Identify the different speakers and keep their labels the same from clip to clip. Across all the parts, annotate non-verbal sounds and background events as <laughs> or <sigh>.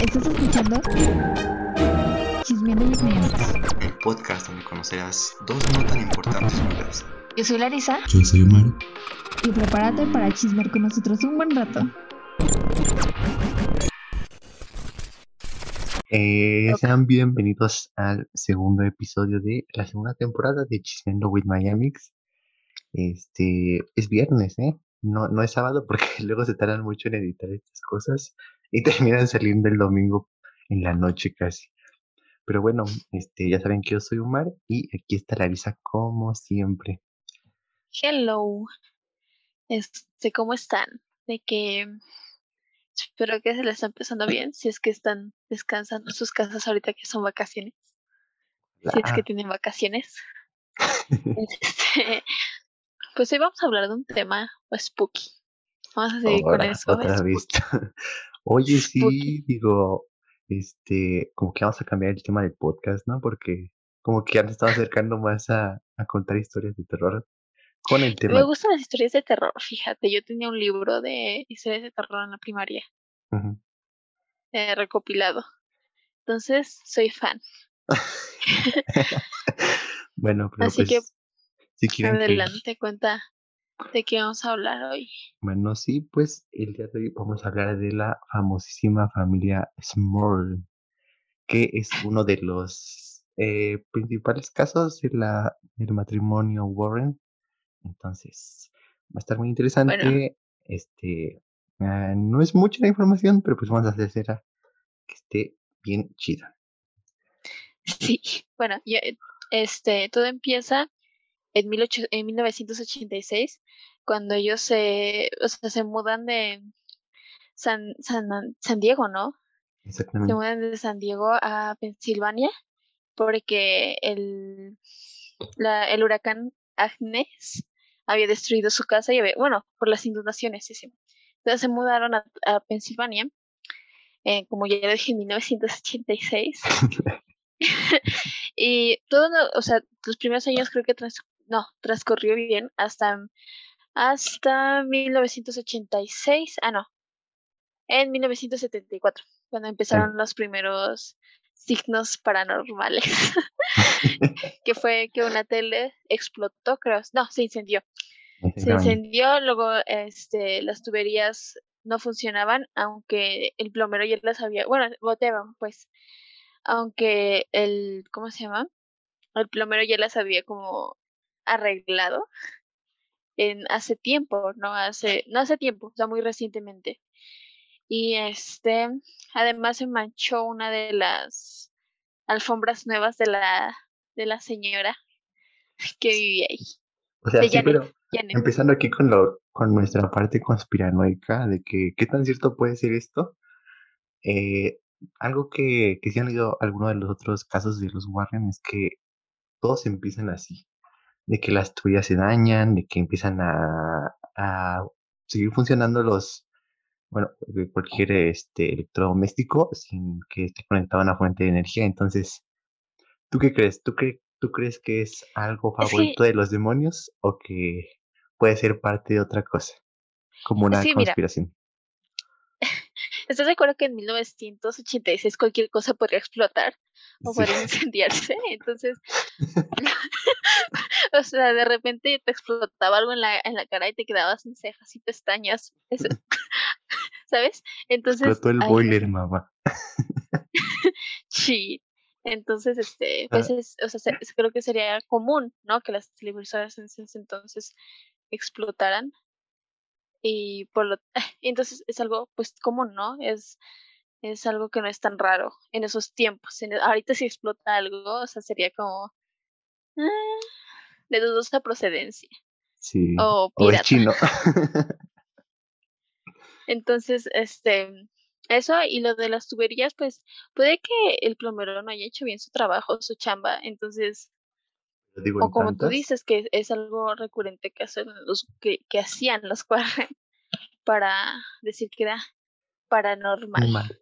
Speaker 1: ¿Estás escuchando? Chismeando My Amics.
Speaker 2: el podcast donde conocerás dos no tan importantes novedades.
Speaker 1: Yo soy Larisa
Speaker 2: Yo soy Omar.
Speaker 1: y prepárate para chismear con nosotros un buen rato.
Speaker 2: Eh. Sean bienvenidos al segundo episodio de la segunda temporada de Chismeando with Miamix. Este es viernes, ¿eh? No, no es sábado porque <laughs> luego se tardan mucho en editar estas cosas y <laughs> terminan saliendo el domingo en la noche casi. Pero bueno, este, ya saben que yo soy Omar y aquí está Larisa como siempre.
Speaker 3: Hello. Este, ¿cómo están? De que espero que se les está empezando bien, si es que están descansando en sus casas ahorita que son vacaciones. Si es que tienen vacaciones. <laughs> Este, pues hoy vamos a hablar de un tema spooky. Vamos a seguir con eso.
Speaker 2: otra. <laughs> Oye, sí, digo, este, como que vamos a cambiar el tema del podcast, ¿no? Porque como que ya nos estamos acercando más a, a contar historias de terror con el
Speaker 3: Me gustan las historias de terror, fíjate. Yo tenía un libro de historias de terror en la primaria, eh, recopilado. Entonces, soy fan. <laughs>
Speaker 2: Bueno, pero
Speaker 3: Así que,
Speaker 2: pues, si quieren que,
Speaker 3: Adelante, cuenta de qué vamos a hablar hoy.
Speaker 2: bueno, sí, pues el día de hoy vamos a hablar de la famosísima familia Small, que es uno de los eh, principales casos de la, del matrimonio Warren. Entonces, va a estar muy interesante. Este, ah, no es mucha la información, pero pues vamos a hacer que esté bien chida.
Speaker 3: Sí, <laughs> bueno, yo, eh, este, todo empieza en, 18 en 1986, cuando ellos se, o sea, se mudan de San, San, San Diego, ¿no? Se
Speaker 2: Exactamente.
Speaker 3: mudan de San Diego a Pensilvania porque el, la, el huracán Agnes había destruido su casa y había, bueno, por las inundaciones, sí, sí. Entonces se mudaron a, a Pensilvania, eh, como ya dije, en 1986. <laughs> y todo, o sea, los primeros años creo que trans- no, transcurrió bien hasta, hasta 1986. Ah, no, en 1974, cuando empezaron los primeros signos paranormales, <laughs> que fue que una tele explotó, creo, no, se incendió. Se incendió, luego este, las tuberías no funcionaban, aunque el plomero ya las había, bueno, goteaban, pues, aunque el, ¿cómo se llama? El plomero ya las había como arreglado en hace tiempo, no hace, no hace tiempo, o sea, muy recientemente. Y este, además se manchó una de las alfombras nuevas de la, de la señora que vivía ahí.
Speaker 2: O sea, sí,
Speaker 3: Janet.
Speaker 2: pero
Speaker 3: Janet.
Speaker 2: empezando aquí con lo, con nuestra parte conspiranoica de que qué tan cierto puede ser esto. Eh, algo que, que sí han leído algunos de los otros casos de los Warren es que todos empiezan así, de que las tuberías se dañan, de que empiezan a, a seguir funcionando los, bueno, de cualquier este electrodoméstico sin que esté conectado a una fuente de energía. Entonces, ¿tú qué crees? ¿Tú, cre- ¿Tú crees que es algo favorito de los demonios o que puede ser parte de otra cosa? Como una
Speaker 3: Sí,
Speaker 2: conspiración. <laughs>
Speaker 3: ¿Estás de acuerdo que en 1986 cualquier cosa podría explotar o
Speaker 2: Sí.
Speaker 3: podría incendiarse? <laughs> Entonces, <laughs> o sea, de repente te explotaba algo en la, en la cara y te quedabas sin cejas y pestañas. Eso- ¿Sabes? Entonces,
Speaker 2: Explotó el
Speaker 3: ay,
Speaker 2: boiler, mamá. <laughs>
Speaker 3: sí. Entonces, este, pues
Speaker 2: Ah.
Speaker 3: es, o sea, se- se- creo que sería común, ¿no? Que las televisoras en ese entonces explotaran. Y por lo, <sighs> entonces es algo, pues, común, ¿no? Es, es algo que no es tan raro en esos tiempos. En- ahorita si explota algo, o sea, sería como ah, de dudosa procedencia
Speaker 2: Sí.
Speaker 3: o
Speaker 2: O es
Speaker 3: pirata.
Speaker 2: chino. <laughs> <laughs>
Speaker 3: Entonces, este, eso y lo de las tuberías, pues puede que el plomero no haya hecho bien su trabajo, su chamba. Entonces,
Speaker 2: digo
Speaker 3: o
Speaker 2: en
Speaker 3: como tú dices, que es algo recurrente que hacen los que, que hacían los Warren <laughs> para decir que era paranormal.
Speaker 2: Mal.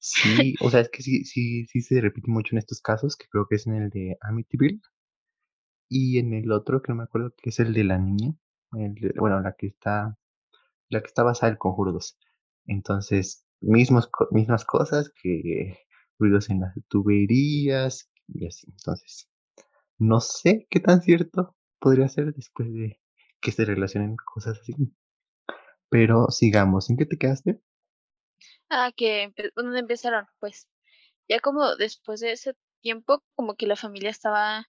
Speaker 2: Sí, o sea, es que sí, sí, sí se repite mucho en estos casos, que creo que es en el de Amityville, Y en el otro, que no me acuerdo, que es el de la niña. el de- bueno, la que está. La que está basada en Conjuro 2. Entonces, mismos, mismas cosas que ruidos en las tuberías y así. Entonces, no sé qué tan cierto podría ser después de que se relacionen cosas así. Pero sigamos. ¿En qué te quedaste?
Speaker 3: Ah, que ¿dónde empezaron? Pues ya como después de ese tiempo, como que la familia estaba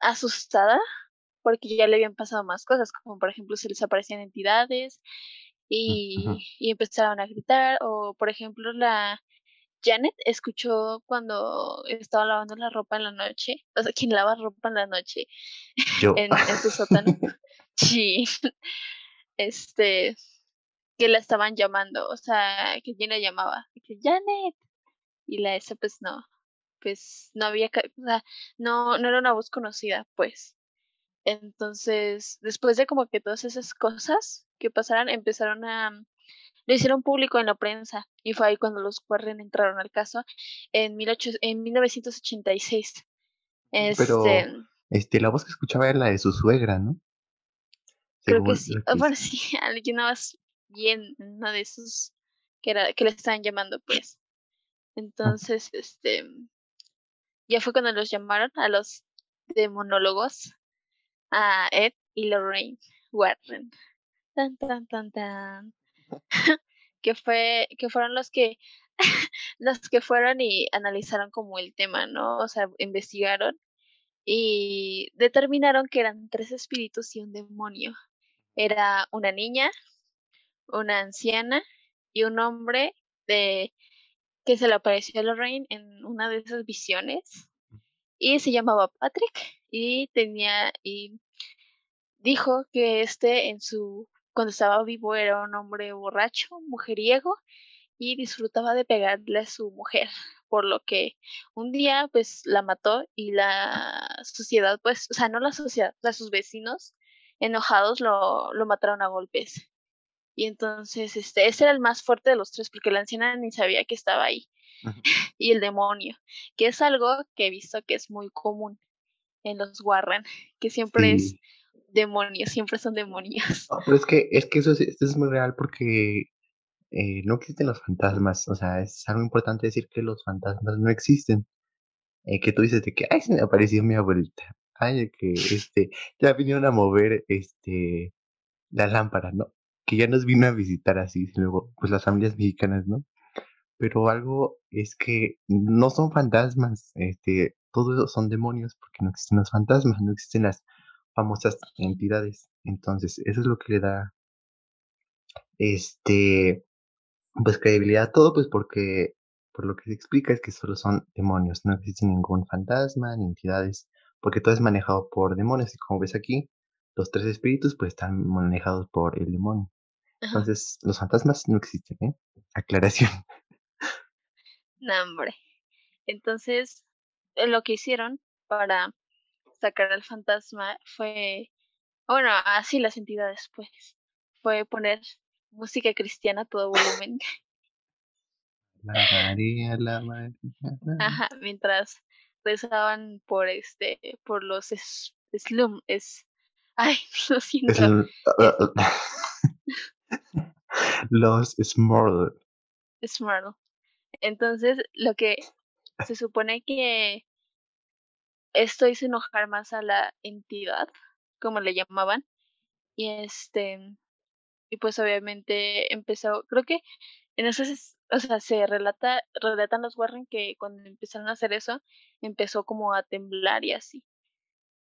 Speaker 3: asustada porque ya le habían pasado más cosas, como por ejemplo se les aparecían entidades y,
Speaker 2: Ujú.
Speaker 3: y empezaron a gritar, o por ejemplo la Janet escuchó cuando estaba lavando la ropa en la noche, o sea, quien lava ropa en la noche <laughs>
Speaker 2: Yo.
Speaker 3: en, en su sótano, <laughs> sí, este, que la estaban llamando, o sea, que quien la llamaba, y que Janet, y la esa pues no, pues no había, o sea, no, no era una voz conocida, pues. Entonces, después de como que todas esas cosas que pasaran, empezaron a, lo hicieron público en la prensa, y fue ahí cuando los Warren entraron al caso en, 18 en 1986.
Speaker 2: Pero
Speaker 3: Este,
Speaker 2: este, la voz que escuchaba era la de su suegra, ¿no?
Speaker 3: creo que sí, ah, <laughs>
Speaker 2: que
Speaker 3: bueno, sí, <laughs> alguien más bien, uno de esos que era, que le estaban llamando, pues. Entonces, este, ya fue cuando los llamaron a los demonólogos, a Ed y Lorraine Warren. Tan, tan, tan, tan. <laughs> que fue, que fueron los que, <laughs> los que fueron y analizaron como el tema, ¿no? O sea, investigaron y determinaron que eran tres espíritus y un demonio. Era una niña, una anciana y un hombre de que se le apareció a Lorraine en una de esas visiones y se llamaba Patrick y tenía y dijo que este en su cuando estaba vivo era un hombre borracho, mujeriego y disfrutaba de pegarle a su mujer, por lo que un día pues la mató y la sociedad pues, o sea, no la sociedad, o sea, sus vecinos enojados lo, lo mataron a golpes. Y entonces, este, ese era el más fuerte de los tres, porque la anciana ni sabía que estaba ahí. <laughs> Y el demonio, que es algo que he visto que es muy común en los Warren, que siempre es demonios, siempre son demonios.
Speaker 2: No, pero es que, es que eso es, esto es muy real porque eh, no existen los fantasmas. O sea, es algo importante decir que los fantasmas no existen. Eh, que tú dices de que, ay, se me apareció mi abuelita. Ay, que, este, ya vinieron a mover, este, la lámpara, ¿no? Que ya nos vino a visitar así, luego, pues las familias mexicanas, ¿no? Pero algo es que no son fantasmas, este, todos son demonios porque no existen los fantasmas, no existen las famosas entidades. Entonces, eso es lo que le da, este, pues credibilidad a todo, pues porque, por lo que se explica es que solo son demonios, no existe ningún fantasma ni entidades, porque todo es manejado por demonios y como ves aquí, los tres espíritus pues están manejados por el demonio. Entonces, los fantasmas no existen, ¿eh? Aclaración. <laughs>
Speaker 3: No, hombre. Entonces, eh, lo que hicieron para sacar al fantasma fue, bueno, así las entidades, pues, fue poner música cristiana a todo volumen. <laughs>
Speaker 2: La María, la María. la-
Speaker 3: Ajá, mientras rezaban por este, por los es- slum, es, ay, <laughs> lo
Speaker 2: Es
Speaker 3: siento,
Speaker 2: el- <laughs> los Smurl.
Speaker 3: Smurl. Entonces, lo que se supone que esto hizo enojar más a la entidad, como le llamaban, y este, y pues obviamente empezó, creo que en eso o sea, se relata, relatan los Warren que cuando empezaron a hacer eso, empezó como a temblar y así,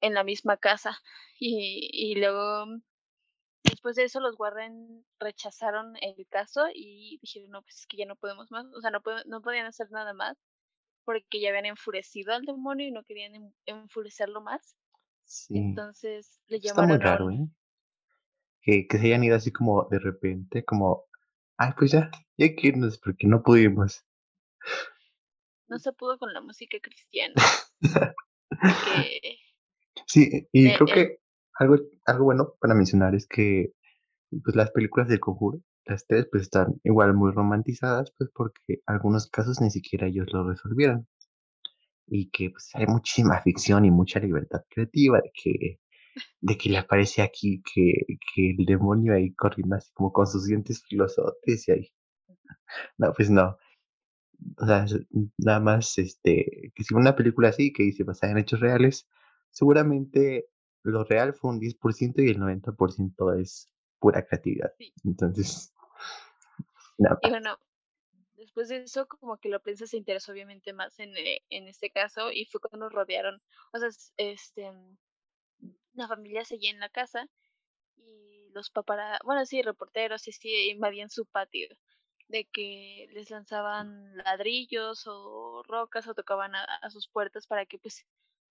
Speaker 3: en la misma casa, y, y luego después de eso los Warren rechazaron el caso y dijeron, no, pues es que ya no podemos más, o sea, no, no podían hacer nada más porque ya habían enfurecido al demonio y no querían en- enfurecerlo más.
Speaker 2: Sí.
Speaker 3: Entonces le
Speaker 2: Está muy
Speaker 3: llamaron
Speaker 2: raro, ¿eh? Que, que se hayan ido así como de repente, como, ay, pues ya, ya hay que irnos porque no pudimos.
Speaker 3: no se pudo con la música cristiana. <laughs>
Speaker 2: Sí, y
Speaker 3: Eh,
Speaker 2: creo
Speaker 3: eh.
Speaker 2: que algo, algo bueno para mencionar es que pues las películas del conjuro, las tres, pues están igual muy romantizadas, pues porque algunos casos ni siquiera ellos lo resolvieron. y que pues hay muchísima ficción y mucha libertad creativa de que de que le aparece aquí que, que el demonio ahí corriendo así como con sus dientes filosotes y ahí. No, pues no. O sea, nada más este que si una película así que dice basada en hechos reales, seguramente lo real fue un 10% y el 90% es pura creatividad. Entonces, <laughs>
Speaker 3: nada. Y bueno, después de eso, como que la prensa se interesó obviamente más en, eh, en este caso y fue cuando nos rodearon. O sea, este, la familia seguía en la casa y los paparazzi, bueno, sí, reporteros, y sí, invadían su patio de que les lanzaban ladrillos o rocas o tocaban a, a, sus puertas para que pues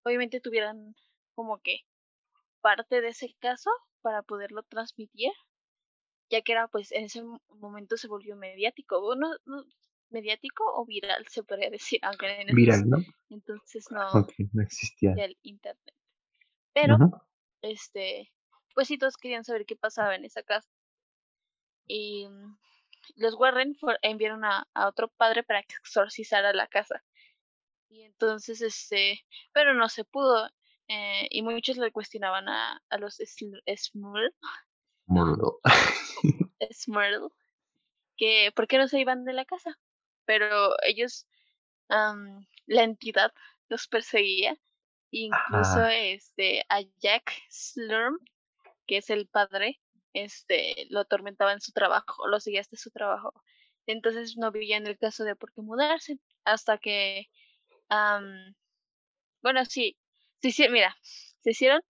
Speaker 3: obviamente tuvieran como que parte de ese caso para poderlo transmitir ya que era pues en ese momento se volvió mediático bueno no, mediático o viral se podría decir <laughs> aunque en
Speaker 2: viral no
Speaker 3: entonces no,
Speaker 2: no existía
Speaker 3: el internet pero este pues sí todos querían saber qué pasaba en esa casa y los Warren enviaron a, a, otro padre para que exorcizara la casa. Y entonces, este, pero no se pudo. Eh, y muchos le cuestionaban a, a los Smurl. <laughs> Smurl. Que, ¿por qué no se iban de la casa? Pero ellos, um, la entidad los perseguía. Incluso este, a Jack Slurm, que es el padre, este, lo atormentaba en su trabajo, lo seguía hasta su trabajo. Entonces no en el caso de por qué mudarse, hasta que, bueno, sí, sí, mira, se hicieron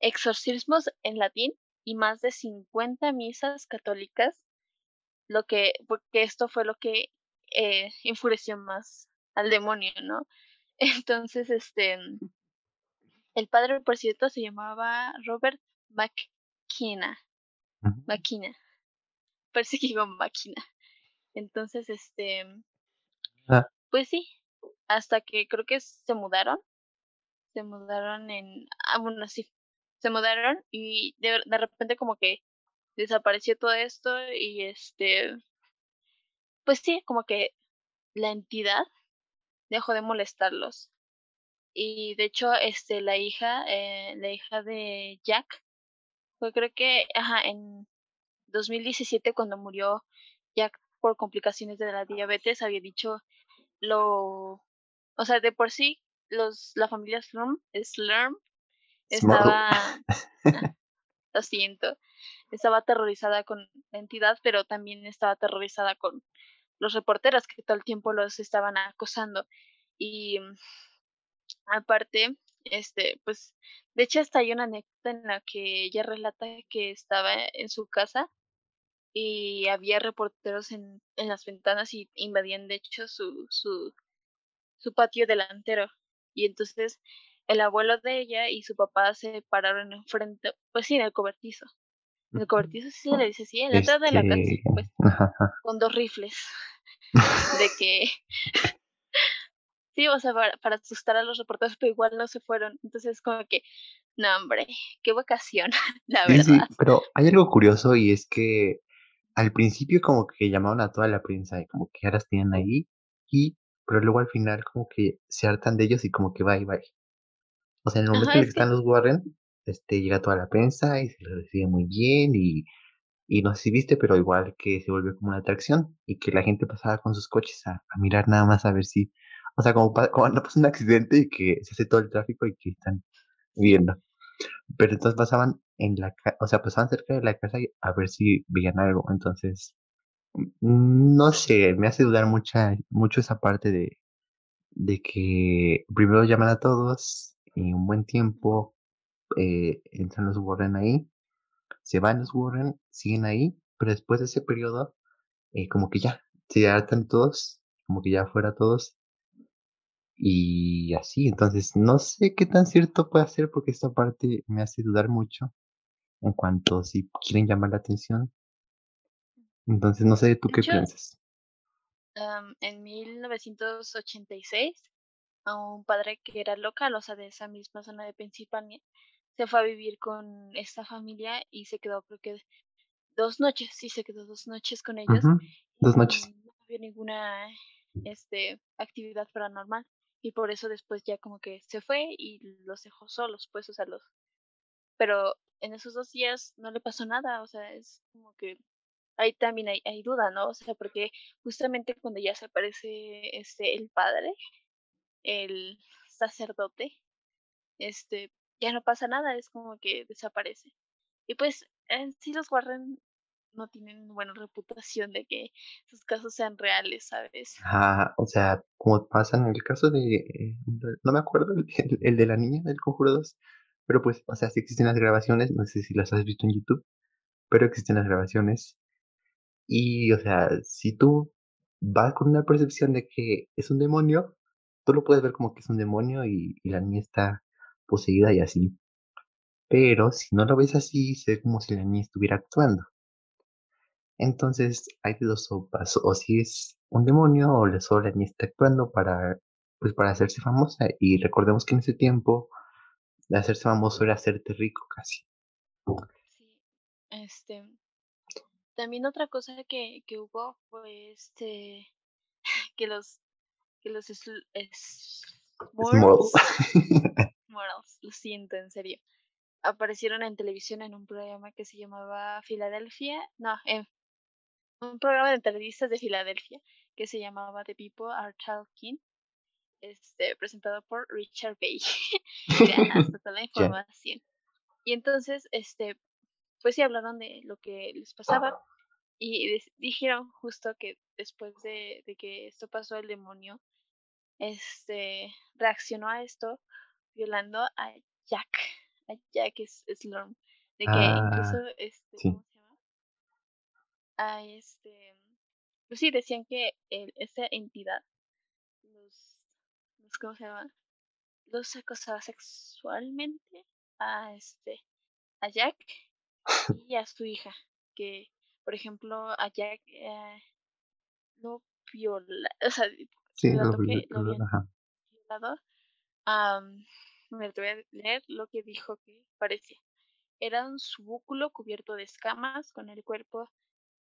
Speaker 3: exorcismos en latín y más de 50 misas católicas, lo que, porque esto fue lo que eh, enfureció más al demonio, ¿no? <laughs> Entonces, este, el padre, por cierto, se llamaba Robert McKenna máquina. Parece que iba máquina. Entonces, este.
Speaker 2: Ah.
Speaker 3: Pues sí. Hasta que creo que se mudaron. Se mudaron en. Ah, bueno, sí. Se mudaron y de, de repente, como que desapareció todo esto y este. Pues sí, como que la entidad dejó de molestarlos. Y de hecho, este, la hija, eh, la hija de Jack, fue creo que, ajá, en 2017 cuando murió ya por complicaciones de la diabetes, había dicho lo, o sea, de por sí, los, la familia Slurm, Slurm estaba, <laughs> <laughs> lo siento, estaba aterrorizada con la entidad, pero también estaba aterrorizada con los reporteros que todo el tiempo los estaban acosando. Y aparte, este, pues, de hecho hasta hay una anécdota en la que ella relata que estaba en su casa y había reporteros en, en las ventanas y invadían de hecho su, su, su patio delantero. Y entonces el abuelo de ella y su papá se pararon enfrente, pues sí, en el cobertizo. En el cobertizo sí se le dice así, en la entrada de la casa, este, pues, con dos rifles. <laughs> de que <laughs> Sí, o sea, para, asustar a los reporteros, pero igual no se fueron. Entonces, como que, no, hombre, qué vocación, <laughs> la verdad. Sí,
Speaker 2: pero hay algo curioso y es que al principio como que llamaban a toda la prensa y como que ya las tienen ahí, y, pero luego al final como que se hartan de ellos y como que bye, bye. O sea, en el momento en que están los Warren, este, llega toda la prensa y se los recibe muy bien y, y no sé si viste, pero igual que se volvió como una atracción y que la gente pasaba con sus coches a mirar nada más a ver si o sea, como cuando pasa un accidente y que se hace todo el tráfico y que están viendo. Pero entonces pasaban en la o sea, pasaban cerca de la casa a ver si veían algo. Entonces, no sé, me hace dudar mucha, mucho esa parte de, de que primero llaman a todos y un buen tiempo eh, entran los Warren ahí, se van los Warren, siguen ahí, pero después de ese periodo, eh, como que ya, se hartan todos, como que ya fuera todos, y así, entonces no sé qué tan cierto puede ser porque esta parte me hace dudar mucho en cuanto si quieren llamar la atención. Entonces no sé tú qué piensas.
Speaker 3: en 1986, a un padre que era local, o sea, de esa misma zona de Pensilvania, se fue a vivir con esta familia y se quedó creo que dos noches, sí, se quedó dos noches con ellos.
Speaker 2: Dos noches.
Speaker 3: No había ninguna este, actividad paranormal y por eso después ya como que se fue y los dejó solos, pues, o sea, los... Pero en esos dos días no le pasó nada, o sea, es como que ahí también hay, hay duda, ¿no? O sea, porque justamente cuando ya se aparece este, el padre, el sacerdote, este, ya no pasa nada, es como que desaparece. Y pues en sí los Warren no tienen buena reputación de que sus casos sean reales, ¿sabes?
Speaker 2: Ah, o sea, como pasa en el caso de, eh, no me acuerdo, el, de la niña del Conjuro 2, pero pues, o sea, sí existen las grabaciones, no sé si las has visto en YouTube, pero existen las grabaciones y, o sea, si tú vas con una percepción de que es un demonio, tú lo puedes ver como que es un demonio y, la niña está poseída y así, pero si no lo ves así, se ve como si la niña estuviera actuando. Entonces hay dos sopas, o si es un demonio o la sola ni está actuando para, pues para hacerse famosa. Y recordemos que en ese tiempo de hacerse famoso era hacerte rico casi.
Speaker 3: Sí, este, también otra cosa que, que hubo fue este, <laughs> que los, que los es-
Speaker 2: Small.
Speaker 3: Smurfs, Morals, lo siento, en serio, aparecieron en televisión en un programa que se llamaba Filadelfia, no, en un programa de entrevistas de Filadelfia que se llamaba The People Are Talking, este, presentado por Richard Bay. <laughs> Hasta toda la <laughs> información. Y entonces, este, pues sí hablaron de lo que les pasaba y dijeron justo que después de, de que esto pasó, el demonio, este, reaccionó a esto violando a Jack, a Jack es Slorm, de que incluso,
Speaker 2: Ah,
Speaker 3: este,
Speaker 2: sí.
Speaker 3: ¿cómo se llama? A este, pues sí, decían que el- esta entidad los, los, ¿cómo se llama? Los acosaba sexualmente a este, a Jack y a su hija, que por ejemplo a Jack eh, lo viola, o sea,
Speaker 2: sí, lo,
Speaker 3: relató
Speaker 2: lo-
Speaker 3: que lo
Speaker 2: ajá.
Speaker 3: violado. Me voy a leer lo que dijo que parecía. Era un subúculo cubierto de escamas con el cuerpo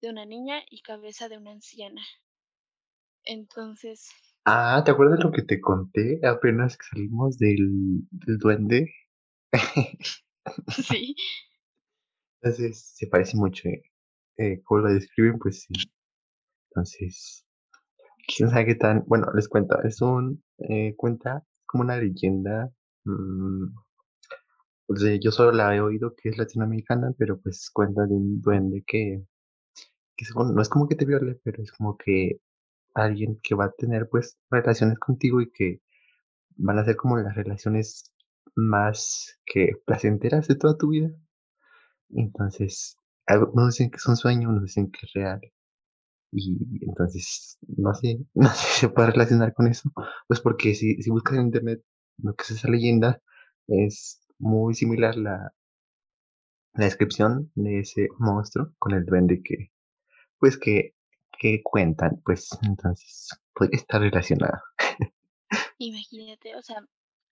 Speaker 3: de una niña y cabeza de una anciana. Entonces,
Speaker 2: Ah, ¿te acuerdas lo que te conté apenas que salimos del, del duende? <laughs>
Speaker 3: sí,
Speaker 2: Entonces, se parece mucho. Eh, eh, lo describen, pues sí. Entonces, quién sabe qué tan. Bueno, les cuento. Es un. eh, cuenta como una leyenda. mm, o sea, yo solo la he oído que es latinoamericana, pero pues cuenta de un duende que, que según- no es como que te viole, pero es como que alguien que va a tener pues relaciones contigo y que van a ser como las relaciones más que placenteras de toda tu vida. Entonces, algo- unos dicen que es un sueño, unos dicen que es real. Y entonces, no sé, <laughs> no sé si se puede relacionar con eso. Pues porque si, si buscas en internet lo que es esa leyenda, es muy similar la, la descripción de ese monstruo con el duende que, pues que, que cuentan, pues entonces podría estar relacionado. <laughs>
Speaker 3: imagínate, o sea,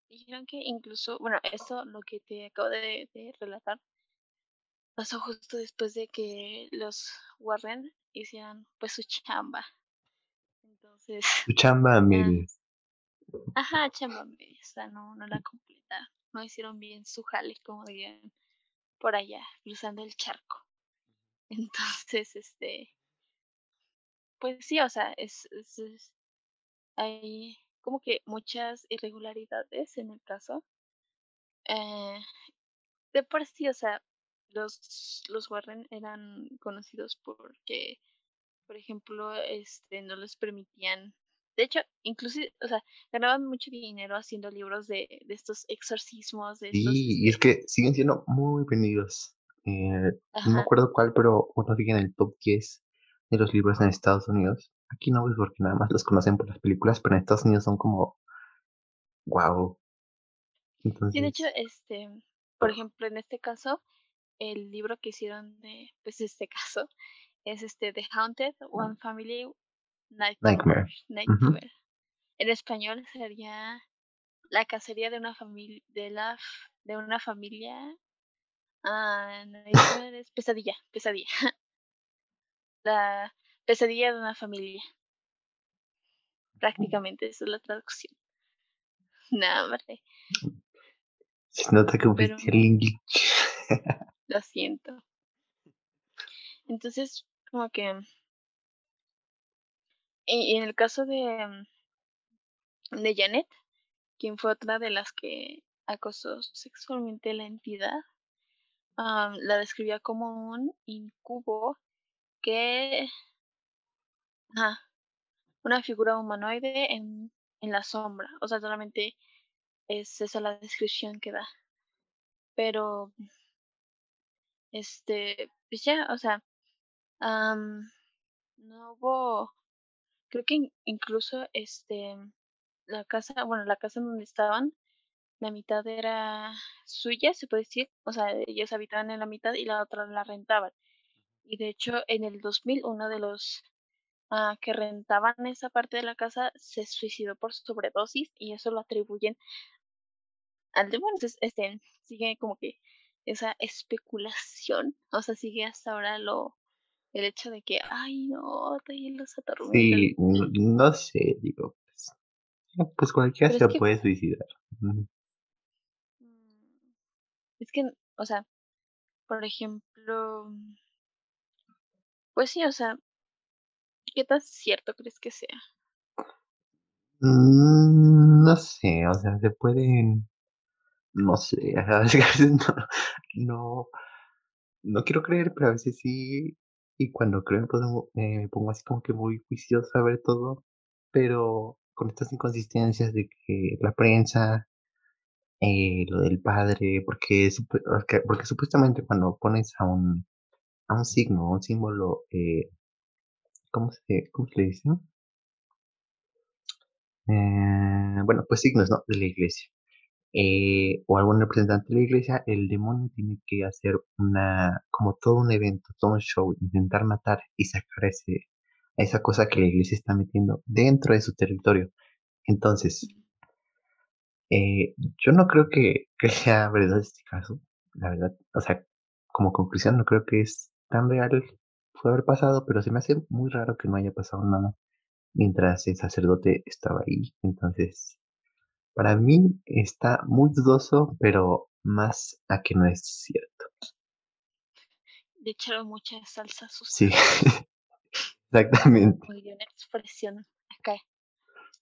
Speaker 3: dijeron que incluso, bueno, eso lo que te acabo de relatar pasó justo después de que los Warren hicieran pues su chamba. Entonces,
Speaker 2: Tu chamba,
Speaker 3: ah,
Speaker 2: medias.
Speaker 3: ajá, chamba media, o sea, no, no la completaron, no hicieron bien su jale, como dirían por allá, cruzando el charco. <laughs> Entonces, este, pues sí, o sea, es, es- es- hay como que muchas irregularidades en el caso. Eh, de por sí, o sea, los, los Warren eran conocidos porque, por ejemplo, este, no les permitían, de hecho, inclusive, o sea, ganaban mucho dinero haciendo libros de, de estos exorcismos, de estos,
Speaker 2: Sí, y es que siguen siendo muy vendidos. Eh, no me acuerdo cuál, pero uno sigue en el top 10 de los libros en Estados Unidos. Aquí no, pues porque nada más los conocen por las películas, pero en Estados Unidos son como, wow.
Speaker 3: Sí, de hecho,
Speaker 2: Entonces,
Speaker 3: este, por ejemplo, en este caso, el libro que hicieron de, pues, este caso, <laughs> es este The Haunted One Family Nightmare. En español sería La cacería de una familia, de la, de una familia, ah, Nightmare es pesadilla, pesadilla. <laughs> La pesadilla de una familia, prácticamente, esa es la traducción. <laughs> No, hombre,
Speaker 2: Se nota que el English.
Speaker 3: Lo siento. Entonces, como que... Y, en el caso de, de Janet, quien fue otra de las que acosó sexualmente la entidad, la describía como un incubo que... Ajá, una figura humanoide en, en la sombra. O sea, solamente es esa la descripción que da. Pero, este, pues ya, o sea, am, no hubo, creo que in- incluso, este, la casa, bueno, la casa en donde estaban, la mitad era suya, se puede decir. O sea, ellos habitaban en la mitad y la otra la rentaban. Y de hecho, en el 2000, uno de los ah, que rentaban esa parte de la casa se suicidó por sobredosis y eso lo atribuyen al demonio. Entonces, este, sigue como que esa especulación, o sea, sigue hasta ahora lo, el hecho de que, ay, no, ahí los atormentan.
Speaker 2: Sí, no sé, digo, pues, pues cualquiera
Speaker 3: Pero
Speaker 2: se
Speaker 3: es que-
Speaker 2: puede suicidar.
Speaker 3: Mm, Es que, o sea, por ejemplo, pues sí, o sea, ¿qué tan cierto crees que sea?
Speaker 2: Mm, No sé, o sea, se pueden, no sé, <laughs> a veces no, no, no quiero creer, pero a veces sí, y cuando creo me pongo, me pongo así como que muy juicioso a ver todo, pero con estas inconsistencias de que la prensa, eh, lo del padre, porque, porque, supuestamente cuando pones a un, a un signo, un símbolo, eh, ¿cómo se, cómo se le dice? Eh, bueno, pues signos, ¿no? De la iglesia. Eh, o algún representante de la iglesia, el demonio tiene que hacer una, como todo un evento, todo un show, intentar matar y sacar ese, esa cosa que la iglesia está metiendo dentro de su territorio. Entonces, eh, yo no creo que, <laughs> que sea verdad este caso, la verdad, o sea, como conclusión, no creo que es tan real, puede haber pasado, pero se me hace muy raro que no haya pasado nada mientras el sacerdote estaba ahí. Entonces, para mí está muy dudoso, pero más a que no es cierto.
Speaker 3: Le echaron mucha salsa a sus
Speaker 2: Sí, <laughs> exactamente.
Speaker 3: muy bien expresión acá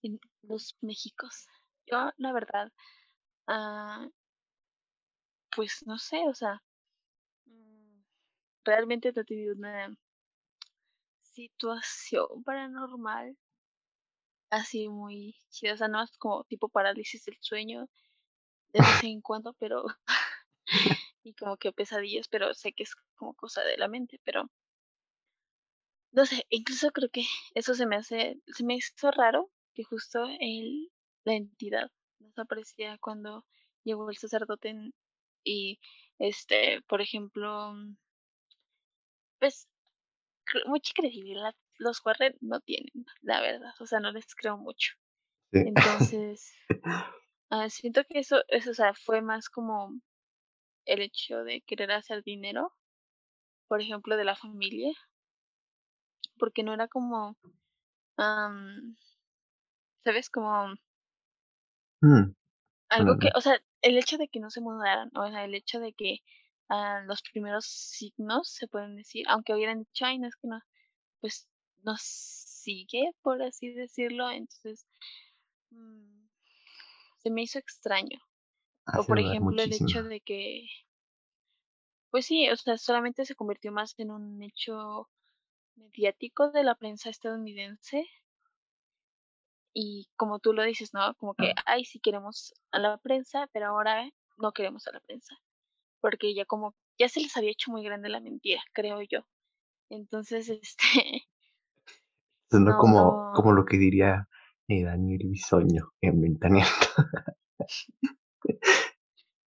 Speaker 3: en los Méxicos. Yo, la verdad, ah, pues no sé, o sea, mm, realmente no he tenido una situación paranormal así muy chida, o sea, no es como tipo parálisis del sueño de vez en cuando, pero <laughs> y como que pesadillas, pero sé que es como cosa de la mente, pero no sé, incluso creo que eso se me hace, se me hizo raro que justo el, la entidad desaparecía cuando llegó el sacerdote y este, por ejemplo, pues mucha credibilidad los Warren no tienen, la verdad, o sea, no les creo mucho.
Speaker 2: Sí. <laughs>
Speaker 3: Entonces, ah, siento que eso, eso, o sea, fue más como el hecho de querer hacer dinero, por ejemplo, de la familia, porque no era como, am, ¿sabes? Como
Speaker 2: Mm,
Speaker 3: algo que, o sea, el hecho de que no se mudaran, o sea, el hecho de que ah, los primeros signos, se pueden decir, aunque hubieran dicho, ay, no es que no, pues nos sigue, por así decirlo, entonces mm, se me hizo extraño. O por ejemplo, el hecho de que, pues sí, o sea, solamente se convirtió más en un hecho mediático de la prensa estadounidense y como tú lo dices, ¿no? Como que, ay, sí queremos a la prensa, pero ahora no queremos a la prensa, porque ya como, ya se les había hecho muy grande la mentira, creo yo. Entonces, <laughs> este,
Speaker 2: Sonó
Speaker 3: no,
Speaker 2: como, como lo que diría eh, Daniel Bisoño en Ventaneando.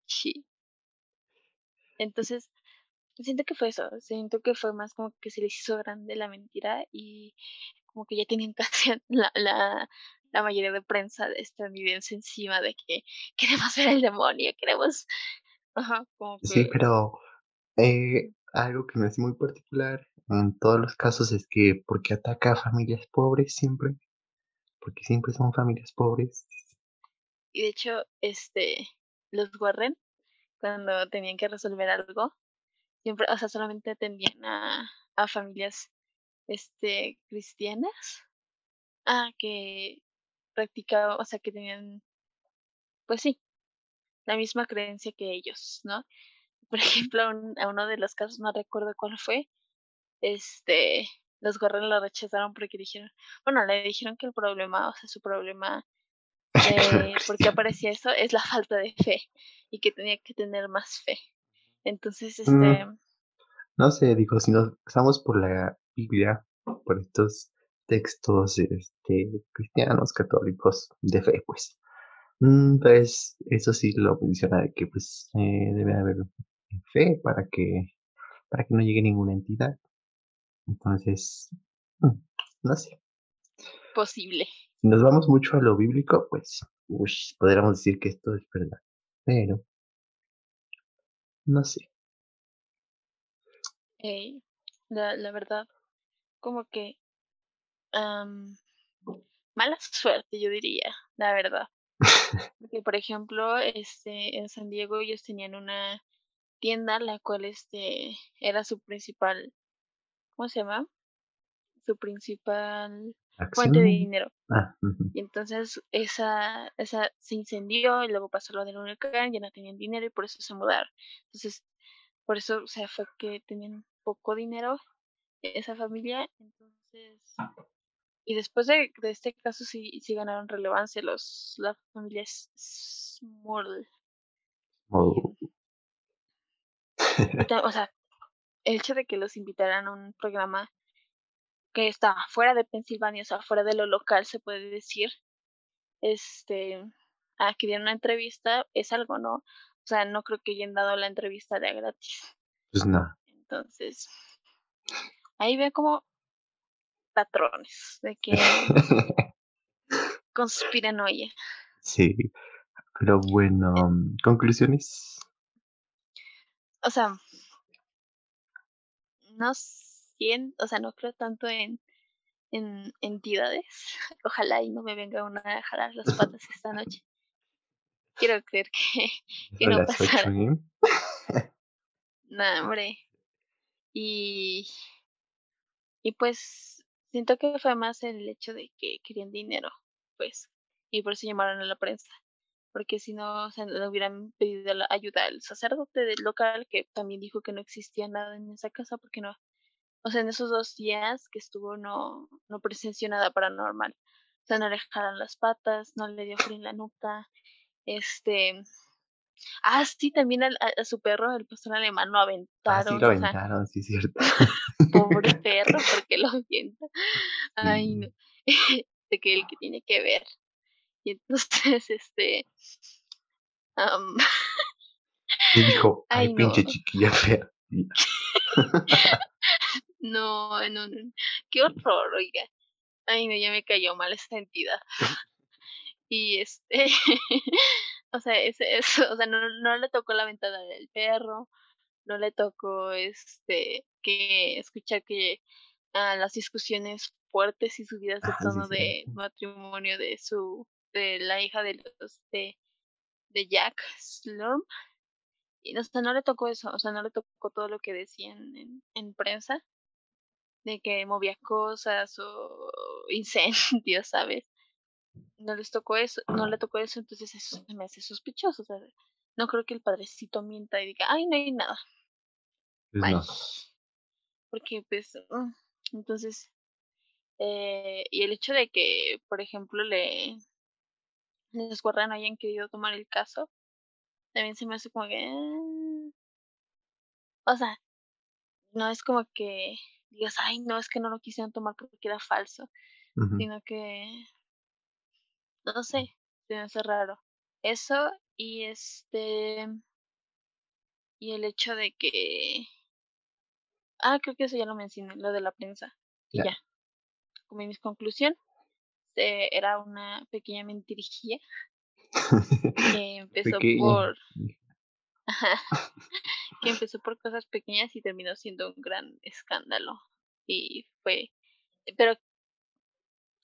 Speaker 3: sí. Entonces, siento que fue eso, siento que fue más como que se les hizo grande la mentira y como que ya tenían <laughs> casi la, la, la mayoría de prensa estadounidense encima de que queremos ver al demonio, queremos, ajá, como que,
Speaker 2: Sí, pero eh, algo que no es muy particular en todos los casos es que porque ataca a familias pobres siempre, porque siempre son familias pobres.
Speaker 3: y de hecho, este, los Warren, cuando tenían que resolver algo, siempre, o sea, solamente atendían a, a familias, este, cristianas, ah, que practicaban, o sea, que tenían, pues sí, la misma creencia que ellos, ¿no? Por <laughs> ejemplo, a uno de los casos, no recuerdo cuál fue, este, los Warren lo rechazaron porque dijeron, bueno, le dijeron que el problema, o sea, su problema <laughs> de por qué aparecía eso es la falta de fe y que tenía que tener más fe. Entonces, este...
Speaker 2: Mm, no sé, digo, si nos pasamos por la Biblia, por estos textos este, cristianos, católicos, de fe, pues. Mm, pues eso sí lo menciona de que pues eh, debe haber fe para que para que no llegue ninguna entidad. Entonces, mm, no sé.
Speaker 3: Posible.
Speaker 2: Si nos vamos mucho a lo bíblico, pues uy, podríamos decir que esto es verdad. Pero, no sé.
Speaker 3: La, la verdad, como que mala suerte, yo diría, la verdad. Porque, por ejemplo, este, en San Diego ellos tenían una tienda, la cual este, era su principal, ¿cómo se llama? Su principal fuente de dinero.
Speaker 2: Ah,
Speaker 3: y entonces esa, esa se incendió y luego pasó lo del huracán, ya no tenían dinero y por eso se mudaron. Entonces, por eso, o sea, fue que tenían poco dinero esa familia. Entonces, y después de, de este caso sí, sí ganaron relevancia los las familias Small. <laughs>
Speaker 2: Oh.
Speaker 3: o sea, el hecho de que los invitaran a un programa que está fuera de Pensilvania, o sea, fuera de lo local, se puede decir, este, a que dieron una entrevista, es algo, ¿no? O sea, no creo que hayan dado la entrevista de gratis.
Speaker 2: Pues no.
Speaker 3: Entonces, ahí ve como patrones de que <laughs> conspiran oye.
Speaker 2: Sí, pero bueno, conclusiones.
Speaker 3: O sea, no siento, o sea, no creo tanto en, en entidades. <laughs> Ojalá y no me venga una a jalar las patas esta noche. Quiero creer que, <laughs> que no pasará. Nada, hombre. Y, y pues Siento que fue más el hecho de que querían dinero, pues, y por eso llamaron a la prensa. Porque si no, se le hubieran pedido la ayuda al sacerdote del local, que también dijo que no existía nada en esa casa, porque no, o sea, en esos dos días que estuvo no, no presenció nada paranormal. O sea, no le jalan las patas, no le dio frío en la nuca, este... Ah, sí, también a, a, su perro, el pastor alemán, lo aventaron.
Speaker 2: Ah, sí, lo aventaron, sí, cierto. <laughs>
Speaker 3: Pobre perro, porque lo avienta. <laughs> Ay, no. <laughs> de que el que tiene que ver. Y entonces, <laughs> este. Um,
Speaker 2: y dijo, <laughs> ay, ay pinche chiquilla fea. <laughs>
Speaker 3: no, no, no. Qué horror, oiga. Ay, no, ya me cayó mal esta entidad. y este. o sea, ese, eso, o sea, no, no le tocó la ventana del perro no le tocó este que escuchar que a las discusiones fuertes y subidas de tono de matrimonio de su de la hija de los de, de Jack Slurm y no, no le tocó eso, o sea, no le tocó todo lo que decían en, en prensa de que movía cosas o <laughs> incendios, ¿sabes? No les tocó eso, no le tocó eso, entonces eso me hace sospechoso, o sea, no creo que el padrecito mienta y diga, ay, no hay nada. Porque pues, mm, entonces, eh, y el hecho de que, por ejemplo, le los guardias no hayan querido tomar el caso, también se me hace como que... Ah". o sea, no es como que digas, ay, no, es que no lo quisieron tomar porque era falso, sino que, no sé, se me hace raro. Eso y este, y el hecho de que Ah, creo que eso ya lo mencioné, lo de la prensa. Y ya. Como mi conclusión, eh, era una pequeña mentirijía <laughs> que empezó por <laughs> que empezó por cosas pequeñas y terminó siendo un gran escándalo y fue pero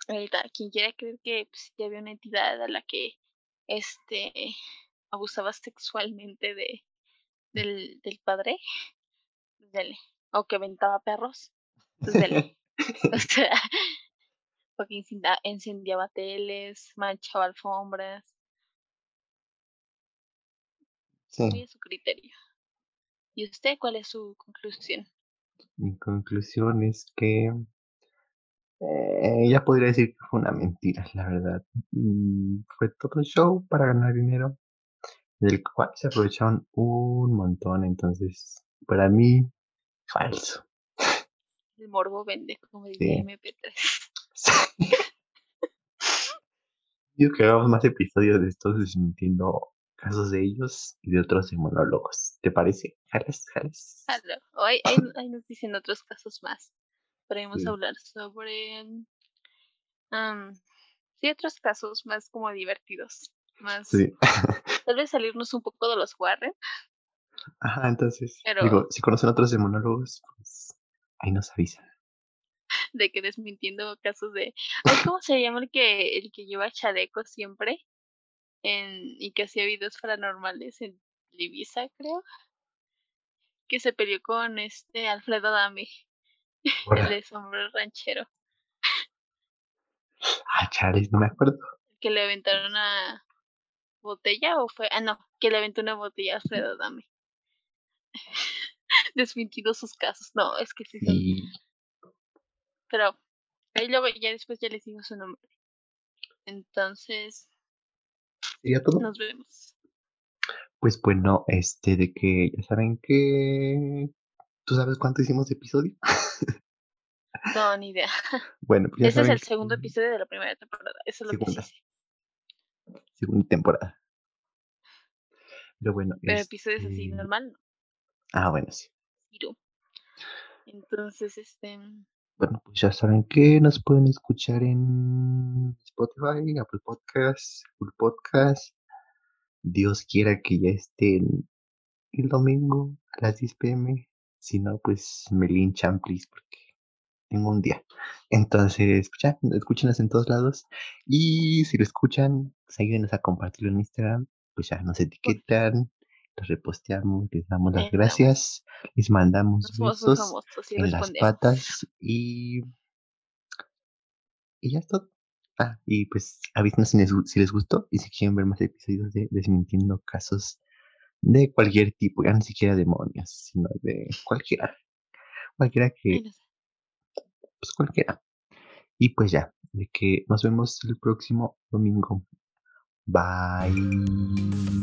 Speaker 3: ahorita quien quiera creer que pues, ya había una entidad a la que este abusaba sexualmente de del, del padre, dele. O que aventaba perros, pues dele. <laughs> o sea, porque incendia- incendiaba teles, manchaba alfombras, muy
Speaker 2: Sí,
Speaker 3: a su criterio. ¿Y usted cuál es su conclusión?
Speaker 2: mi conclusión es que eh, ya podría decir que fue una mentira, la verdad. Mm, Fue todo un show para ganar dinero, del cual se aprovecharon un montón. Entonces, para mí, falso.
Speaker 3: El morbo vende, como diría
Speaker 2: Sí.
Speaker 3: MP3. <laughs>
Speaker 2: Yo que hagamos más episodios de estos desmintiendo casos de ellos y de otros de monólogos. ¿Te parece? ¿Jalas? ¿Jalas?
Speaker 3: Claro. O hay, hay, hay nos dicen otros casos más. Podemos
Speaker 2: Sí.
Speaker 3: hablar sobre. sí, otros casos más como divertidos. Más.
Speaker 2: Sí. <laughs>
Speaker 3: Tal vez salirnos un poco de los Warren.
Speaker 2: Ajá, entonces,
Speaker 3: Pero-
Speaker 2: digo, si conocen otros de monólogos, pues ahí nos avisan.
Speaker 3: De que desmintiendo casos de. ¿Cómo se llama el que, el que lleva chaleco siempre? En, y que hacía videos paranormales en Ibiza, creo. Que se peleó con este Alfredo Adame, <laughs> el de sombrero ranchero.
Speaker 2: ah, Charles, no me acuerdo.
Speaker 3: que le aventaron una botella o fue ah no que le aventó una botella a Alfredo Adame <laughs> desmintiendo sus casos no es que sí son
Speaker 2: Y
Speaker 3: pero ahí luego ya después ya les digo su nombre entonces
Speaker 2: sería todo.
Speaker 3: nos vemos
Speaker 2: Pues bueno, este, de que ya saben que. ¿Tú sabes cuánto hicimos de episodio? <laughs>
Speaker 3: no ni idea
Speaker 2: Bueno, pues ya
Speaker 3: ese es el segundo episodio de la primera temporada eso es lo que sí
Speaker 2: Segunda. temporada. Pero bueno.
Speaker 3: pero episodios así
Speaker 2: este,
Speaker 3: normal no
Speaker 2: Ah, bueno, sí.
Speaker 3: Entonces este
Speaker 2: Bueno, pues ya saben que nos pueden escuchar en Spotify, Apple Podcasts, Google Podcasts. Dios quiera que ya estén el domingo a las 10 pm. Si no, pues me linchan, please, porque tengo un día. Entonces, pues ya, escúchenos en todos lados. Y si lo escuchan, pues ayúdenos a compartirlo en Instagram. Pues ya nos etiquetan, los reposteamos, les damos las gracias, les mandamos besos
Speaker 3: famosos
Speaker 2: en las patas y y ya es todo. Ah, y pues avísenos si les, si les gustó y si quieren ver más episodios de Desmintiendo casos de cualquier tipo, ya ni siquiera demonios, sino de cualquiera. Cualquiera que, pues cualquiera. Y pues ya, de que nos vemos el próximo domingo. Bye.